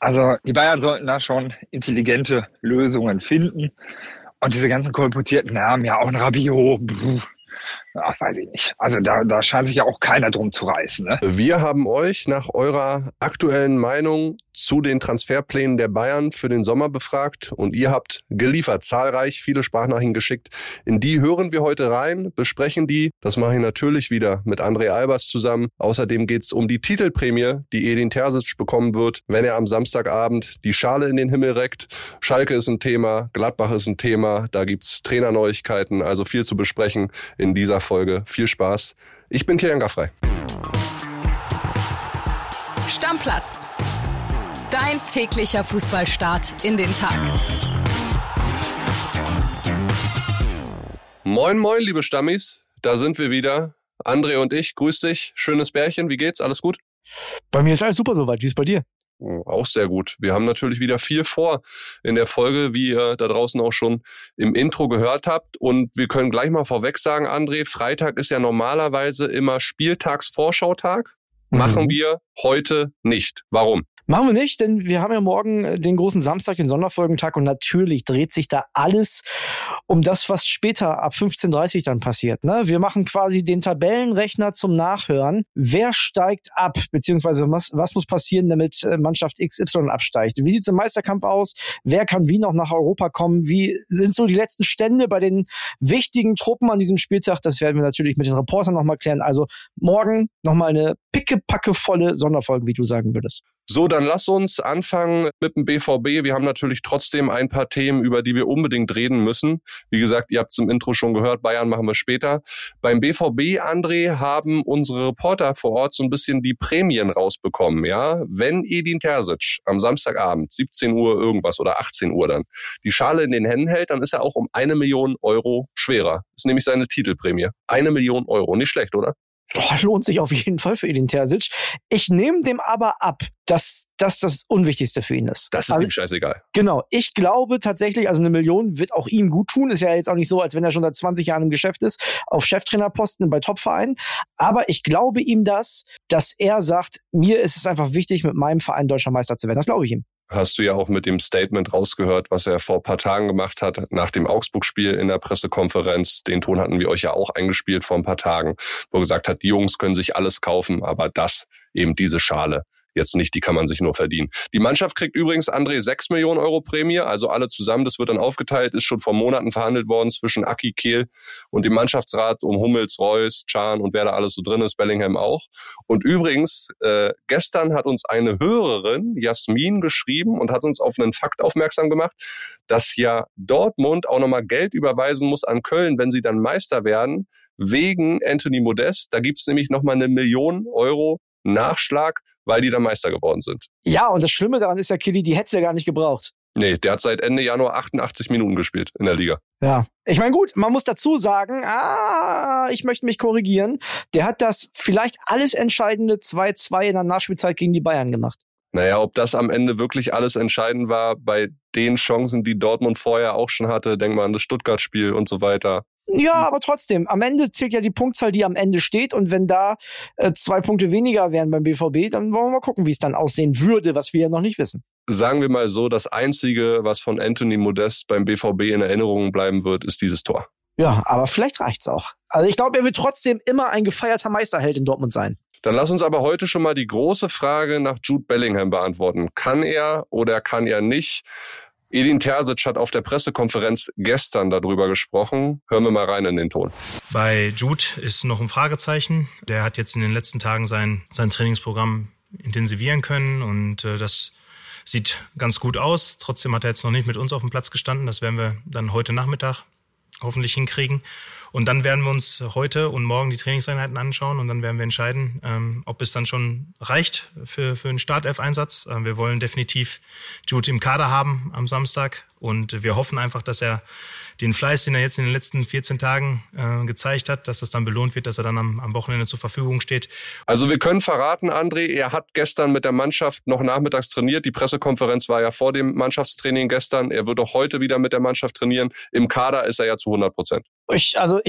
Also die Bayern sollten da schon intelligente Lösungen finden. Und diese ganzen kolportierten Namen, ja auch ein Rabiot, Ach, weiß ich nicht. Also da, da scheint sich ja auch keiner drum zu reißen. Ne? Wir haben euch nach eurer aktuellen Meinung zu den Transferplänen der Bayern für den Sommer befragt und ihr habt geliefert, zahlreich viele Sprachnachrichten geschickt. In die hören wir heute rein, besprechen die. Das mache ich natürlich wieder mit André Albers zusammen. Außerdem geht's um die Titelprämie, die Edin Terzic bekommen wird, wenn er am Samstagabend die Schale in den Himmel reckt. Schalke ist ein Thema, Gladbach ist ein Thema, da gibt's Trainerneuigkeiten, also viel zu besprechen in dieser Folge. Viel Spaß. Ich bin Kilian Gaffrey. Stammplatz Dein täglicher Fußballstart in den Tag. Moin, moin, liebe Stammis. Da sind wir wieder. André und ich, grüß dich. Schönes Bärchen. Wie geht's? Alles gut? Bei mir ist alles super soweit. Wie ist es bei dir? Auch sehr gut. Wir haben natürlich wieder viel vor in der Folge, wie ihr da draußen auch schon im Intro gehört habt. Und wir können gleich mal vorweg sagen, André, Freitag ist ja normalerweise immer Spieltagsvorschautag. Machen mhm. wir heute nicht. Warum? Machen wir nicht, denn wir haben ja morgen äh, den großen Samstag, den Sonderfolgentag und natürlich dreht sich da alles um das, was später ab 15.30 Uhr dann passiert. Ne? Wir machen quasi den Tabellenrechner zum Nachhören. Wer steigt ab, beziehungsweise was, was muss passieren, damit äh, Mannschaft XY absteigt? Wie sieht es im Meisterkampf aus? Wer kann wie noch nach Europa kommen? Wie sind so die letzten Stände bei den wichtigen Truppen an diesem Spieltag? Das werden wir natürlich mit den Reportern nochmal klären. Also morgen nochmal eine pickepackevolle Sonderfolge, wie du sagen würdest. So, dann lass uns anfangen mit dem BVB. Wir haben natürlich trotzdem ein paar Themen, über die wir unbedingt reden müssen. Wie gesagt, ihr habt es im Intro schon gehört, Bayern machen wir später. Beim BVB, André, haben unsere Reporter vor Ort so ein bisschen die Prämien rausbekommen. Ja, Wenn Edin Terzic am Samstagabend, 17 Uhr irgendwas oder 18 Uhr dann, die Schale in den Händen hält, dann ist er auch um eine Million Euro schwerer. Das ist nämlich seine Titelprämie. Eine Million Euro. Nicht schlecht, oder? Boah, lohnt sich auf jeden Fall für Edin Terzic. Ich nehme dem aber ab, dass das das Unwichtigste für ihn ist. Das ist also, ihm scheißegal. Genau. Ich glaube tatsächlich, also eine Million wird auch ihm gut tun. Ist ja jetzt auch nicht so, als wenn er schon seit 20 Jahren im Geschäft ist, auf Cheftrainerposten bei Topvereinen. Aber ich glaube ihm das, dass er sagt, mir ist es einfach wichtig, mit meinem Verein deutscher Meister zu werden. Das glaube ich ihm hast du ja auch mit dem Statement rausgehört, was er vor ein paar Tagen gemacht hat, nach dem Augsburg-Spiel in der Pressekonferenz. Den Ton hatten wir euch ja auch eingespielt vor ein paar Tagen, wo er gesagt hat, die Jungs können sich alles kaufen, aber das, eben diese Schale, jetzt nicht, die kann man sich nur verdienen. Die Mannschaft kriegt übrigens, André, 6 Millionen Euro Prämie, also alle zusammen, das wird dann aufgeteilt, ist schon vor Monaten verhandelt worden zwischen Aki Kehl und dem Mannschaftsrat um Hummels, Reus, Chan und wer da alles so drin ist, Bellingham auch. Und übrigens, äh, gestern hat uns eine Hörerin, Jasmin, geschrieben und hat uns auf einen Fakt aufmerksam gemacht, dass ja Dortmund auch nochmal Geld überweisen muss an Köln, wenn sie dann Meister werden, wegen Anthony Modest. Da gibt's nämlich nochmal eine Million Euro Nachschlag, weil die dann Meister geworden sind. Ja, und das Schlimme daran ist ja, Killy, die hätte es ja gar nicht gebraucht. Nee, der hat seit Ende Januar 88 Minuten gespielt in der Liga. Ja. Ich meine, gut, man muss dazu sagen, ah, ich möchte mich korrigieren. Der hat das vielleicht alles entscheidende 2-2 in der Nachspielzeit gegen die Bayern gemacht. Naja, ob das am Ende wirklich alles entscheidend war bei den Chancen, die Dortmund vorher auch schon hatte, denk mal an das Stuttgart-Spiel und so weiter. Ja, aber trotzdem, am Ende zählt ja die Punktzahl, die am Ende steht. Und wenn da äh, zwei Punkte weniger wären beim BVB, dann wollen wir mal gucken, wie es dann aussehen würde, was wir ja noch nicht wissen. Sagen wir mal so, das Einzige, was von Anthony Modest beim BVB in Erinnerung bleiben wird, ist dieses Tor. Ja, aber vielleicht reicht's auch. Also ich glaube, er wird trotzdem immer ein gefeierter Meisterheld in Dortmund sein. Dann lass uns aber heute schon mal die große Frage nach Jude Bellingham beantworten. Kann er oder kann er nicht Edin Terzic hat auf der Pressekonferenz gestern darüber gesprochen. Hören wir mal rein in den Ton. Bei Jude ist noch ein Fragezeichen. Der hat jetzt in den letzten Tagen sein, sein Trainingsprogramm intensivieren können und äh, das sieht ganz gut aus. Trotzdem hat er jetzt noch nicht mit uns auf dem Platz gestanden. Das werden wir dann heute Nachmittag hoffentlich hinkriegen. Und dann werden wir uns heute und morgen die Trainingseinheiten anschauen und dann werden wir entscheiden, ähm, ob es dann schon reicht für, für einen Startelf-Einsatz. Äh, wir wollen definitiv Jude im Kader haben am Samstag und wir hoffen einfach, dass er den Fleiß, den er jetzt in den letzten 14 Tagen äh, gezeigt hat, dass das dann belohnt wird, dass er dann am, am Wochenende zur Verfügung steht. Also wir können verraten, André, er hat gestern mit der Mannschaft noch nachmittags trainiert. Die Pressekonferenz war ja vor dem Mannschaftstraining gestern. Er wird auch heute wieder mit der Mannschaft trainieren. Im Kader ist er ja zu 100 Prozent. Ich, also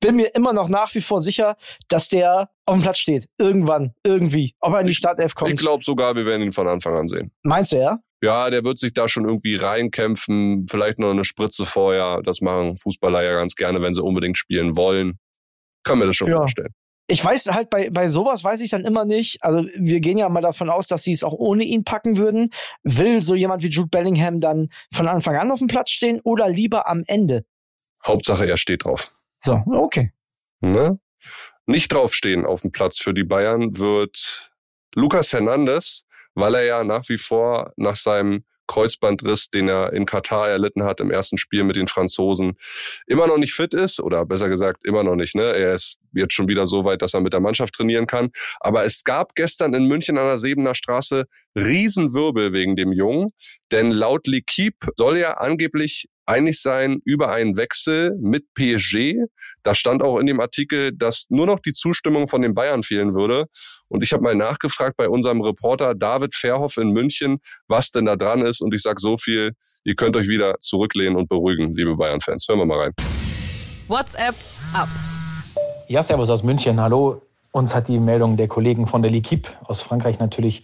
bin mir immer noch nach wie vor sicher, dass der auf dem Platz steht. Irgendwann, irgendwie. Ob er in die Startelf kommt. Ich glaube sogar, wir werden ihn von Anfang an sehen. Meinst du, ja? Ja, der wird sich da schon irgendwie reinkämpfen, vielleicht noch eine Spritze vorher. Das machen Fußballer ja ganz gerne, wenn sie unbedingt spielen wollen. Kann mir das schon ja. vorstellen. Ich weiß halt, bei, bei sowas weiß ich dann immer nicht. Also wir gehen ja mal davon aus, dass sie es auch ohne ihn packen würden. Will so jemand wie Jude Bellingham dann von Anfang an auf dem Platz stehen oder lieber am Ende? Hauptsache, er steht drauf. So, okay. Ne? Nicht draufstehen auf dem Platz für die Bayern wird Lukas Hernandez, weil er ja nach wie vor nach seinem Kreuzbandriss, den er in Katar erlitten hat im ersten Spiel mit den Franzosen, immer noch nicht fit ist oder besser gesagt immer noch nicht. Ne? Er ist jetzt schon wieder so weit, dass er mit der Mannschaft trainieren kann. Aber es gab gestern in München an der Sebener Straße Riesenwirbel wegen dem Jungen, denn laut L'Equipe soll er angeblich einig sein über einen Wechsel mit PSG. Da stand auch in dem Artikel, dass nur noch die Zustimmung von den Bayern fehlen würde. Und ich habe mal nachgefragt bei unserem Reporter David Verhoff in München, was denn da dran ist. Und ich sage so viel, ihr könnt euch wieder zurücklehnen und beruhigen, liebe Bayern-Fans. Hören wir mal rein. WhatsApp ab. Ja, Servus aus München. Hallo. Uns hat die Meldung der Kollegen von der L'Equipe aus Frankreich natürlich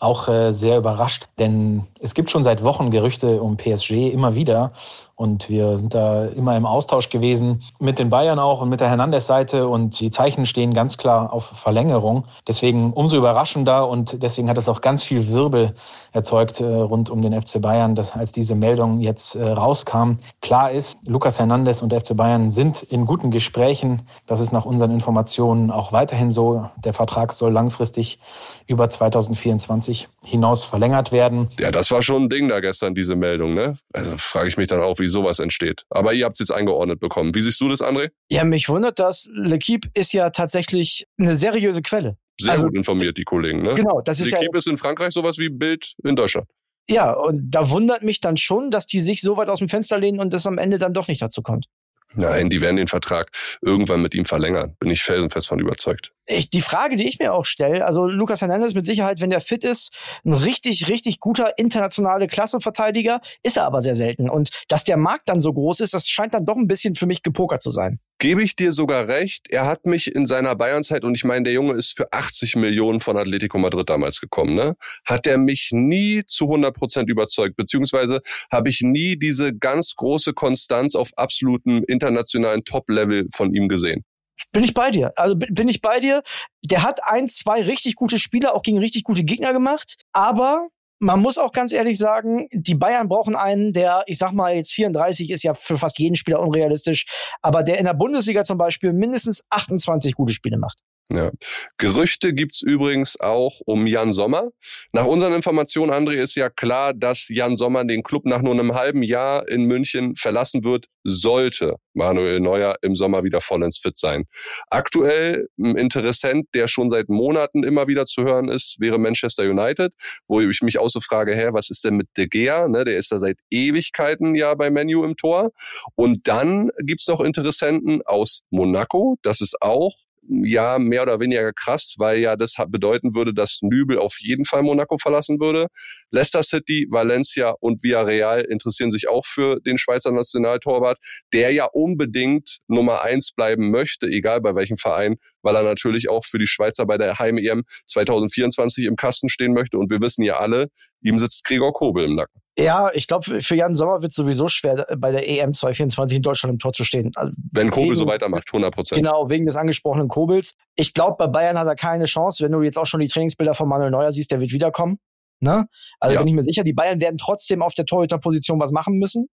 auch äh, sehr überrascht, denn es gibt schon seit Wochen Gerüchte um PSG immer wieder und wir sind da immer im Austausch gewesen mit den Bayern auch und mit der Hernandez-Seite und die Zeichen stehen ganz klar auf Verlängerung. Deswegen umso überraschender und deswegen hat es auch ganz viel Wirbel erzeugt äh, rund um den FC Bayern, dass als diese Meldung jetzt äh, rauskam. Klar ist, Lukas Hernandez und der FC Bayern sind in guten Gesprächen. Das ist nach unseren Informationen auch weiterhin so. Der Vertrag soll langfristig über 2024 hinaus verlängert werden. Ja, das war schon ein Ding da gestern, diese Meldung. Ne? Also frage ich mich dann auch, wie sowas entsteht. Aber ihr habt es jetzt eingeordnet bekommen. Wie siehst du das, André? Ja, mich wundert das. L'Equipe ist ja tatsächlich eine seriöse Quelle. Sehr also, gut informiert, die Kollegen. Ne? Genau, das ist L'Equipe ja, ist in Frankreich sowas wie Bild in Deutschland. Ja, und da wundert mich dann schon, dass die sich so weit aus dem Fenster lehnen und das am Ende dann doch nicht dazu kommt. Nein, die werden den Vertrag irgendwann mit ihm verlängern. Bin ich felsenfest von überzeugt. Ich, die Frage, die ich mir auch stelle, also Lukas Hernandez mit Sicherheit, wenn der fit ist, ein richtig, richtig guter internationale Klassenverteidiger, ist er aber sehr selten. Und dass der Markt dann so groß ist, das scheint dann doch ein bisschen für mich gepokert zu sein gebe ich dir sogar recht. Er hat mich in seiner Bayernzeit, und ich meine, der Junge ist für 80 Millionen von Atletico Madrid damals gekommen, ne? Hat er mich nie zu 100 Prozent überzeugt, beziehungsweise habe ich nie diese ganz große Konstanz auf absolutem internationalen Top-Level von ihm gesehen. Bin ich bei dir. Also bin ich bei dir. Der hat ein, zwei richtig gute Spieler auch gegen richtig gute Gegner gemacht, aber man muss auch ganz ehrlich sagen, die Bayern brauchen einen, der, ich sag mal, jetzt 34 ist ja für fast jeden Spieler unrealistisch, aber der in der Bundesliga zum Beispiel mindestens 28 gute Spiele macht. Ja. Gerüchte gibt's übrigens auch um Jan Sommer. Nach unseren Informationen, André, ist ja klar, dass Jan Sommer den Club nach nur einem halben Jahr in München verlassen wird, sollte Manuel Neuer im Sommer wieder vollends fit sein. Aktuell ein Interessent, der schon seit Monaten immer wieder zu hören ist, wäre Manchester United, wo ich mich auch so frage, hä, was ist denn mit De Gea? Ne, der ist da seit Ewigkeiten ja bei Menu im Tor. Und dann gibt's noch Interessenten aus Monaco. Das ist auch ja mehr oder weniger krass, weil ja das bedeuten würde, dass Nübel auf jeden Fall Monaco verlassen würde. Leicester City, Valencia und Villarreal interessieren sich auch für den Schweizer Nationaltorwart, der ja unbedingt Nummer eins bleiben möchte, egal bei welchem Verein, weil er natürlich auch für die Schweizer bei der Heim-EM 2024 im Kasten stehen möchte. Und wir wissen ja alle, ihm sitzt Gregor Kobel im Nacken. Ja, ich glaube, für Jan Sommer wird es sowieso schwer, bei der EM 2024 in Deutschland im Tor zu stehen. Also Wenn Kobel wegen, so weitermacht, 100 Prozent. Genau, wegen des angesprochenen Kobels. Ich glaube, bei Bayern hat er keine Chance. Wenn du jetzt auch schon die Trainingsbilder von Manuel Neuer siehst, der wird wiederkommen. Ne? Also ja. bin ich mir sicher, die Bayern werden trotzdem auf der Torhüterposition was machen müssen,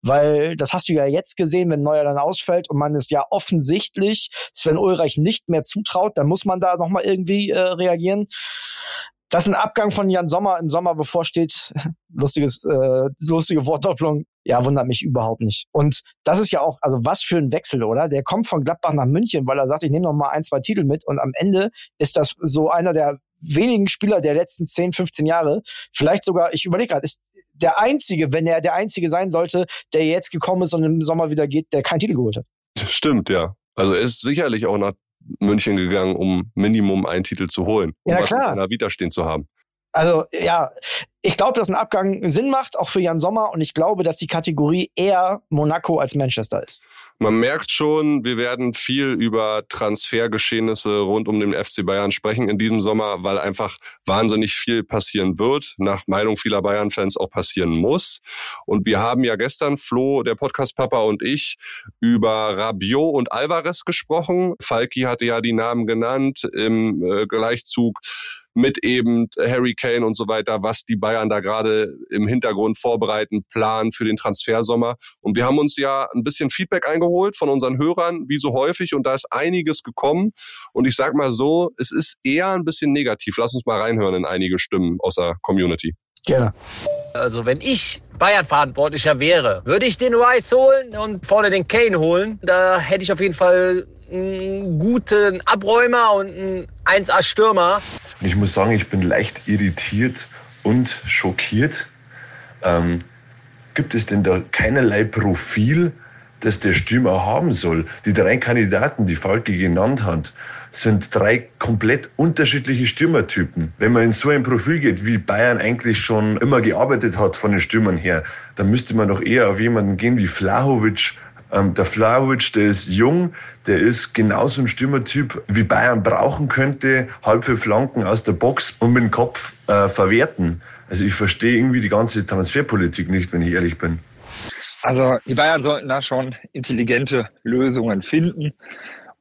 weil das hast du ja jetzt gesehen, wenn Neuer dann ausfällt und man ist ja offensichtlich Sven Ulreich nicht mehr zutraut, dann muss man da nochmal irgendwie äh, reagieren dass ein Abgang von Jan Sommer im Sommer bevorsteht, lustiges, äh, lustige Wortdopplung, ja, wundert mich überhaupt nicht. Und das ist ja auch, also was für ein Wechsel, oder? Der kommt von Gladbach nach München, weil er sagt, ich nehme noch mal ein, zwei Titel mit und am Ende ist das so einer der wenigen Spieler der letzten 10, 15 Jahre, vielleicht sogar, ich überlege gerade, ist der einzige, wenn er der einzige sein sollte, der jetzt gekommen ist und im Sommer wieder geht, der keinen Titel geholt hat. Stimmt, ja. Also er ist sicherlich auch nach München gegangen, um Minimum einen Titel zu holen, um ja, was klar. in seiner Vita stehen zu haben. Also ja, ich glaube, dass ein Abgang Sinn macht, auch für Jan Sommer. Und ich glaube, dass die Kategorie eher Monaco als Manchester ist. Man merkt schon, wir werden viel über Transfergeschehnisse rund um den FC Bayern sprechen in diesem Sommer, weil einfach wahnsinnig viel passieren wird, nach Meinung vieler Bayern-Fans auch passieren muss. Und wir haben ja gestern, Flo, der Podcast-Papa und ich, über Rabiot und Alvarez gesprochen. Falki hatte ja die Namen genannt im äh, Gleichzug mit eben Harry Kane und so weiter, was die Bayern da gerade im Hintergrund vorbereiten, planen für den Transfersommer. Und wir haben uns ja ein bisschen Feedback eingeholt von unseren Hörern, wie so häufig, und da ist einiges gekommen. Und ich sag mal so, es ist eher ein bisschen negativ. Lass uns mal reinhören in einige Stimmen aus der Community. Gerne. Also wenn ich Bayern-Verantwortlicher wäre, würde ich den Rice holen und vorne den Kane holen. Da hätte ich auf jeden Fall einen guten Abräumer und einen 1A-Stürmer. Ich muss sagen, ich bin leicht irritiert und schockiert. Ähm, gibt es denn da keinerlei Profil, das der Stürmer haben soll? Die drei Kandidaten, die Falke genannt hat, sind drei komplett unterschiedliche Stürmertypen. Wenn man in so ein Profil geht, wie Bayern eigentlich schon immer gearbeitet hat von den Stürmern her, dann müsste man doch eher auf jemanden gehen wie Flahovic, ähm, der Flowich, der ist jung, der ist genauso ein Stürmertyp, wie Bayern brauchen könnte, halb für Flanken aus der Box und mit dem Kopf äh, verwerten. Also ich verstehe irgendwie die ganze Transferpolitik nicht, wenn ich ehrlich bin. Also die Bayern sollten da schon intelligente Lösungen finden.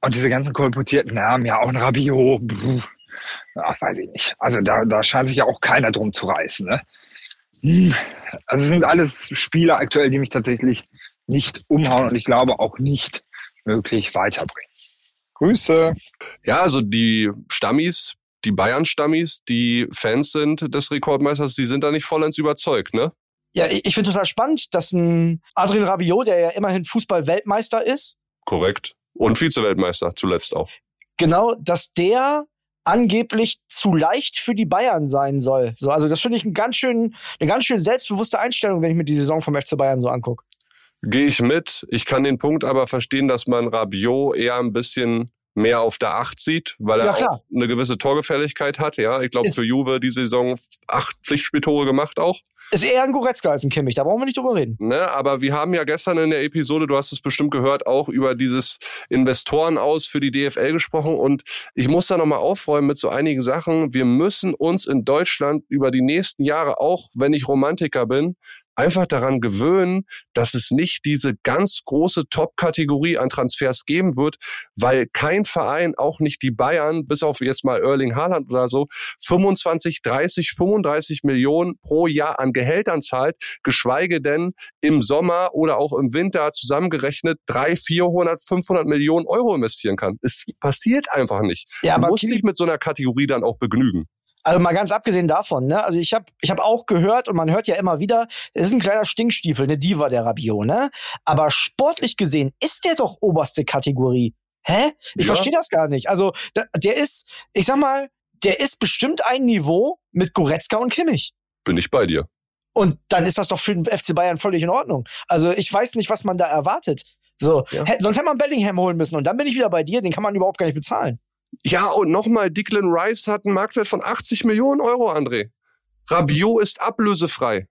Und diese ganzen kolportierten Namen, ja auch ein Rabiot, ach, weiß ich nicht. Also da, da scheint sich ja auch keiner drum zu reißen. Ne? Hm. Also es sind alles Spieler aktuell, die mich tatsächlich nicht umhauen und ich glaube auch nicht möglich weiterbringen. Grüße. Ja, also die Stammis, die Bayern-Stammis, die Fans sind des Rekordmeisters, die sind da nicht vollends überzeugt, ne? Ja, ich finde total spannend, dass ein Adrien Rabiot, der ja immerhin Fußball-Weltmeister ist. Korrekt. Und Vize-Weltmeister zuletzt auch. Genau, dass der angeblich zu leicht für die Bayern sein soll. So, also das finde ich ein ganz schön, eine ganz schön selbstbewusste Einstellung, wenn ich mir die Saison vom FC Bayern so angucke. Gehe ich mit. Ich kann den Punkt aber verstehen, dass man Rabiot eher ein bisschen mehr auf der Acht sieht, weil er ja, auch eine gewisse Torgefälligkeit hat. Ja, ich glaube für Juve die Saison acht Pflichtspieltore gemacht auch. Ist eher ein Goretzka als ein Kimmich, da brauchen wir nicht drüber reden. Ne, aber wir haben ja gestern in der Episode, du hast es bestimmt gehört, auch über dieses Investoren aus für die DFL gesprochen und ich muss da nochmal aufräumen mit so einigen Sachen. Wir müssen uns in Deutschland über die nächsten Jahre, auch wenn ich Romantiker bin, einfach daran gewöhnen, dass es nicht diese ganz große Top-Kategorie an Transfers geben wird, weil kein Verein, auch nicht die Bayern, bis auf jetzt mal Erling Haaland oder so, 25, 30, 35 Millionen pro Jahr an Gehältern zahlt, geschweige denn im Sommer oder auch im Winter zusammengerechnet 3, 400, 500 Millionen Euro investieren kann. Es passiert einfach nicht. Ja, du musst dich mit so einer Kategorie dann auch begnügen. Also mal ganz abgesehen davon, ne? Also ich habe ich hab auch gehört und man hört ja immer wieder, es ist ein kleiner Stinkstiefel, eine Diva der Rabiot, ne? Aber sportlich gesehen ist der doch oberste Kategorie. Hä? Ich ja. verstehe das gar nicht. Also der, der ist, ich sag mal, der ist bestimmt ein Niveau mit Goretzka und Kimmich. Bin ich bei dir. Und dann ist das doch für den FC Bayern völlig in Ordnung. Also ich weiß nicht, was man da erwartet. So, ja. sonst hätte man Bellingham holen müssen und dann bin ich wieder bei dir, den kann man überhaupt gar nicht bezahlen. Ja, und nochmal, Declan Rice hat einen Marktwert von 80 Millionen Euro, André. Rabiot ist ablösefrei.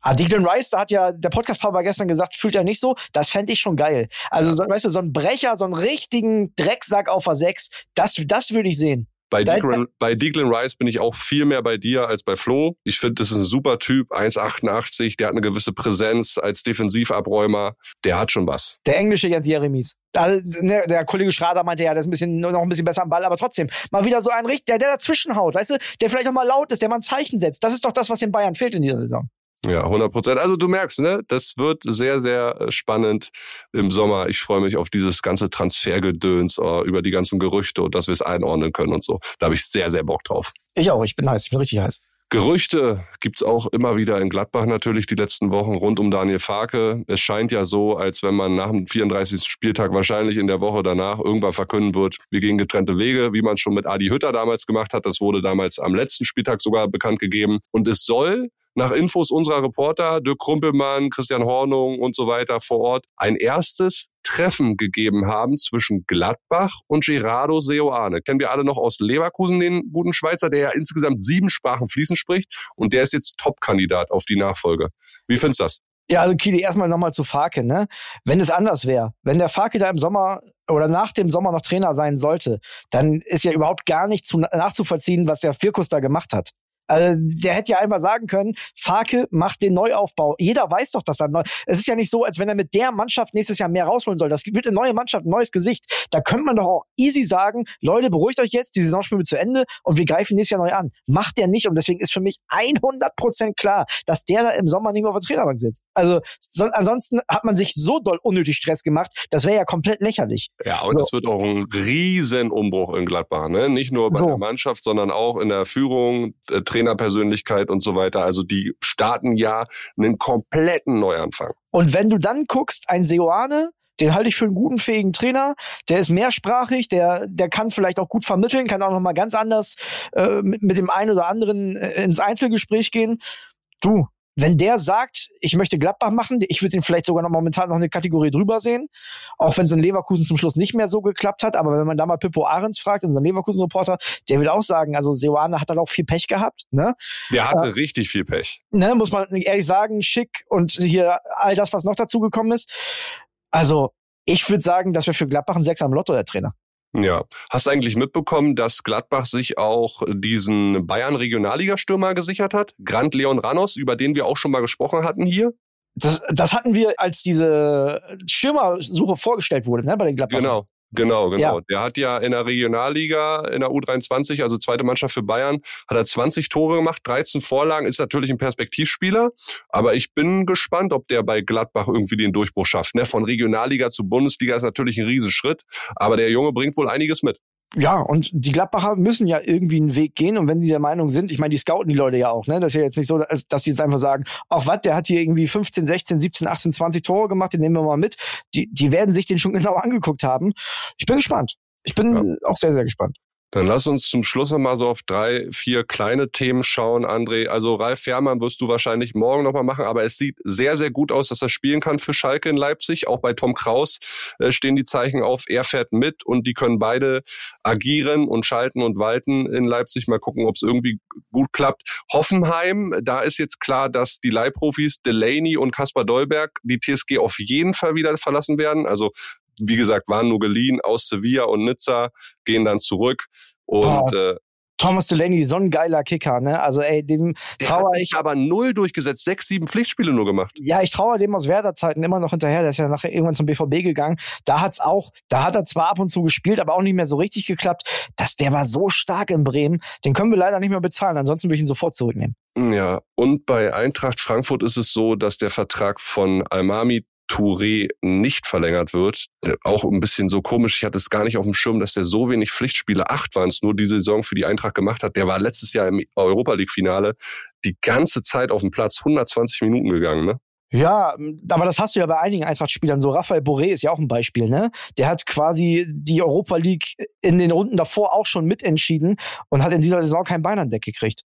Ah, Declan Rice, da hat ja der Podcast-Papa gestern gesagt, fühlt er nicht so. Das fände ich schon geil. Also, so, weißt du, so ein Brecher, so einen richtigen Drecksack auf der 6, das, das würde ich sehen. Bei Declan, bei Declan Rice bin ich auch viel mehr bei dir als bei Flo. Ich finde, das ist ein super Typ, 1,88, der hat eine gewisse Präsenz als Defensivabräumer. Der hat schon was. Der englische Jens Jeremies. Also, ne, der Kollege Schrader meinte ja, der ist ein bisschen, noch ein bisschen besser am Ball, aber trotzdem, mal wieder so ein Richter, der, der dazwischen haut, weißt du, der vielleicht auch mal laut ist, der mal ein Zeichen setzt. Das ist doch das, was den Bayern fehlt in dieser Saison. Ja, 100 Prozent. Also du merkst, ne, das wird sehr, sehr äh, spannend im Sommer. Ich freue mich auf dieses ganze Transfergedöns, uh, über die ganzen Gerüchte und dass wir es einordnen können und so. Da habe ich sehr, sehr Bock drauf. Ich auch. Ich bin heiß. Ich bin richtig heiß. Gerüchte gibt's auch immer wieder in Gladbach natürlich die letzten Wochen rund um Daniel Farke. Es scheint ja so, als wenn man nach dem 34. Spieltag wahrscheinlich in der Woche danach irgendwann verkünden wird, wir gehen getrennte Wege, wie man schon mit Adi Hütter damals gemacht hat. Das wurde damals am letzten Spieltag sogar bekannt gegeben. Und es soll nach Infos unserer Reporter, Dirk Krumpelmann, Christian Hornung und so weiter vor Ort, ein erstes Treffen gegeben haben zwischen Gladbach und Gerardo Seoane. Kennen wir alle noch aus Leverkusen, den guten Schweizer, der ja insgesamt sieben Sprachen fließend spricht und der ist jetzt Top-Kandidat auf die Nachfolge. Wie findest du das? Ja, also Kili, erstmal nochmal zu Farke, ne? Wenn es anders wäre, wenn der Farke da im Sommer oder nach dem Sommer noch Trainer sein sollte, dann ist ja überhaupt gar nicht zu, nachzuvollziehen, was der Firkus da gemacht hat. Also der hätte ja einfach sagen können, Farke macht den Neuaufbau. Jeder weiß doch, dass er neu. Es ist ja nicht so, als wenn er mit der Mannschaft nächstes Jahr mehr rausholen soll. Das wird eine neue Mannschaft, ein neues Gesicht. Da könnte man doch auch easy sagen, Leute, beruhigt euch jetzt, die Saison spielen wir zu Ende und wir greifen nächstes Jahr neu an. Macht der nicht und deswegen ist für mich 100 Prozent klar, dass der da im Sommer nicht mehr auf der Trainerbank sitzt. Also so, ansonsten hat man sich so doll unnötig Stress gemacht, das wäre ja komplett lächerlich. Ja, und es so. wird auch ein riesen Umbruch in Gladbach, ne? Nicht nur bei so. der Mannschaft, sondern auch in der Führung, äh, Trainerpersönlichkeit und so weiter. Also die starten ja einen kompletten Neuanfang. Und wenn du dann guckst, ein Seoane, den halte ich für einen guten, fähigen Trainer. Der ist mehrsprachig, der, der kann vielleicht auch gut vermitteln, kann auch noch mal ganz anders äh, mit, mit dem einen oder anderen äh, ins Einzelgespräch gehen. Du, wenn der sagt, ich möchte Gladbach machen, ich würde ihn vielleicht sogar noch momentan noch eine Kategorie drüber sehen, auch wenn es in Leverkusen zum Schluss nicht mehr so geklappt hat. Aber wenn man da mal Pippo Ahrens fragt, unseren Leverkusen-Reporter, der will auch sagen, also Seoane hat dann auch viel Pech gehabt. Ne? Der hatte äh, richtig viel Pech. Ne, muss man ehrlich sagen, schick und hier all das, was noch dazu gekommen ist. Also ich würde sagen, dass wir für Gladbach ein Sechser am Lotto der Trainer. Ja. Hast du eigentlich mitbekommen, dass Gladbach sich auch diesen Bayern-Regionalliga-Stürmer gesichert hat? Grant Leon Ranos, über den wir auch schon mal gesprochen hatten hier? Das, das hatten wir, als diese Stürmersuche vorgestellt wurde, ne, bei den Gladbach. Genau. Genau, genau. Ja. Der hat ja in der Regionalliga, in der U23, also zweite Mannschaft für Bayern, hat er 20 Tore gemacht, 13 Vorlagen, ist natürlich ein Perspektivspieler. Aber ich bin gespannt, ob der bei Gladbach irgendwie den Durchbruch schafft. Ne? Von Regionalliga zu Bundesliga ist natürlich ein Riesenschritt. Aber der Junge bringt wohl einiges mit ja, und die Gladbacher müssen ja irgendwie einen Weg gehen. Und wenn die der Meinung sind, ich meine, die scouten die Leute ja auch, ne? Das ist ja jetzt nicht so, dass die jetzt einfach sagen, ach was, der hat hier irgendwie 15, 16, 17, 18, 20 Tore gemacht, den nehmen wir mal mit. Die, die werden sich den schon genau angeguckt haben. Ich bin gespannt. Ich bin ja. auch sehr, sehr gespannt. Dann lass uns zum Schluss nochmal so auf drei, vier kleine Themen schauen, André. Also Ralf Fährmann wirst du wahrscheinlich morgen nochmal machen, aber es sieht sehr, sehr gut aus, dass er spielen kann für Schalke in Leipzig. Auch bei Tom Kraus äh, stehen die Zeichen auf, er fährt mit und die können beide agieren und schalten und walten in Leipzig. Mal gucken, ob es irgendwie gut klappt. Hoffenheim, da ist jetzt klar, dass die Leihprofis Delaney und Kaspar Dolberg die TSG auf jeden Fall wieder verlassen werden. Also wie gesagt, waren nur geliehen aus Sevilla und Nizza, gehen dann zurück. Und äh, Thomas Delaney, so ein geiler Kicker, ne? Also ey, dem traue ich. aber null durchgesetzt, sechs, sieben Pflichtspiele nur gemacht. Ja, ich traue dem aus Werder-Zeiten immer noch hinterher. Der ist ja nachher irgendwann zum BVB gegangen. Da hat's auch, da hat er zwar ab und zu gespielt, aber auch nicht mehr so richtig geklappt. Dass der war so stark in Bremen, den können wir leider nicht mehr bezahlen. Ansonsten würde ich ihn sofort zurücknehmen. Ja, und bei Eintracht Frankfurt ist es so, dass der Vertrag von Almami Touré nicht verlängert wird. Auch ein bisschen so komisch. Ich hatte es gar nicht auf dem Schirm, dass der so wenig Pflichtspiele, acht waren es nur, diese Saison für die Eintracht gemacht hat. Der war letztes Jahr im Europa League Finale die ganze Zeit auf dem Platz 120 Minuten gegangen, ne? Ja, aber das hast du ja bei einigen Eintracht-Spielern. So Raphael Boré ist ja auch ein Beispiel, ne? Der hat quasi die Europa League in den Runden davor auch schon mitentschieden und hat in dieser Saison kein Bein an Deck gekriegt.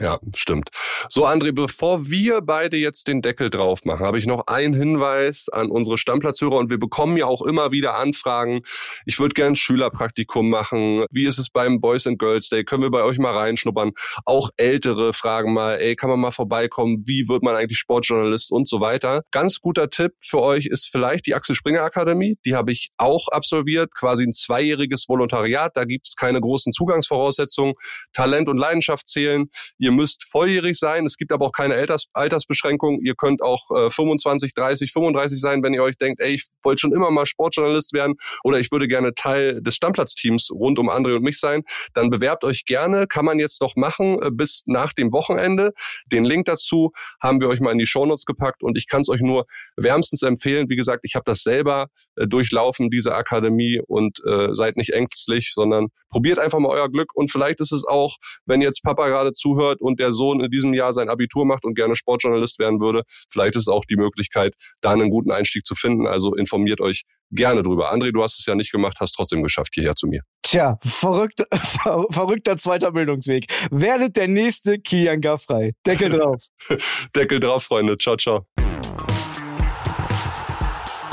Ja, stimmt. So, André, bevor wir beide jetzt den Deckel drauf machen, habe ich noch einen Hinweis an unsere Stammplatzhörer und wir bekommen ja auch immer wieder Anfragen. Ich würde gern Schülerpraktikum machen. Wie ist es beim Boys and Girls Day? Können wir bei euch mal reinschnuppern? Auch ältere fragen mal, ey, kann man mal vorbeikommen? Wie wird man eigentlich Sportjournalist und so weiter? Ganz guter Tipp für euch ist vielleicht die Axel Springer Akademie. Die habe ich auch absolviert, quasi ein zweijähriges Volontariat. Da gibt es keine großen Zugangsvoraussetzungen. Talent und Leidenschaft zählen Ihr müsst volljährig sein. Es gibt aber auch keine Alters Altersbeschränkung. Ihr könnt auch äh, 25, 30, 35 sein, wenn ihr euch denkt, ey, ich wollte schon immer mal Sportjournalist werden oder ich würde gerne Teil des Stammplatzteams rund um André und mich sein. Dann bewerbt euch gerne. Kann man jetzt noch machen äh, bis nach dem Wochenende. Den Link dazu haben wir euch mal in die Shownotes gepackt und ich kann es euch nur wärmstens empfehlen. Wie gesagt, ich habe das selber äh, durchlaufen, diese Akademie und äh, seid nicht ängstlich, sondern probiert einfach mal euer Glück und vielleicht ist es auch, wenn jetzt Papa gerade zuhört, zuhört und der Sohn in diesem Jahr sein Abitur macht und gerne Sportjournalist werden würde, vielleicht ist es auch die Möglichkeit, da einen guten Einstieg zu finden. Also informiert euch gerne drüber. André, du hast es ja nicht gemacht, hast trotzdem geschafft hierher zu mir. Tja, verrückt, ver, verrückter zweiter Bildungsweg. Werdet der nächste Kilian Gaffrey. Deckel drauf. Deckel drauf, Freunde. Ciao, ciao.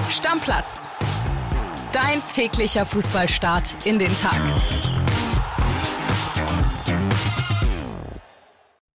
Stammplatz. Dein täglicher Fußballstart in den Tag.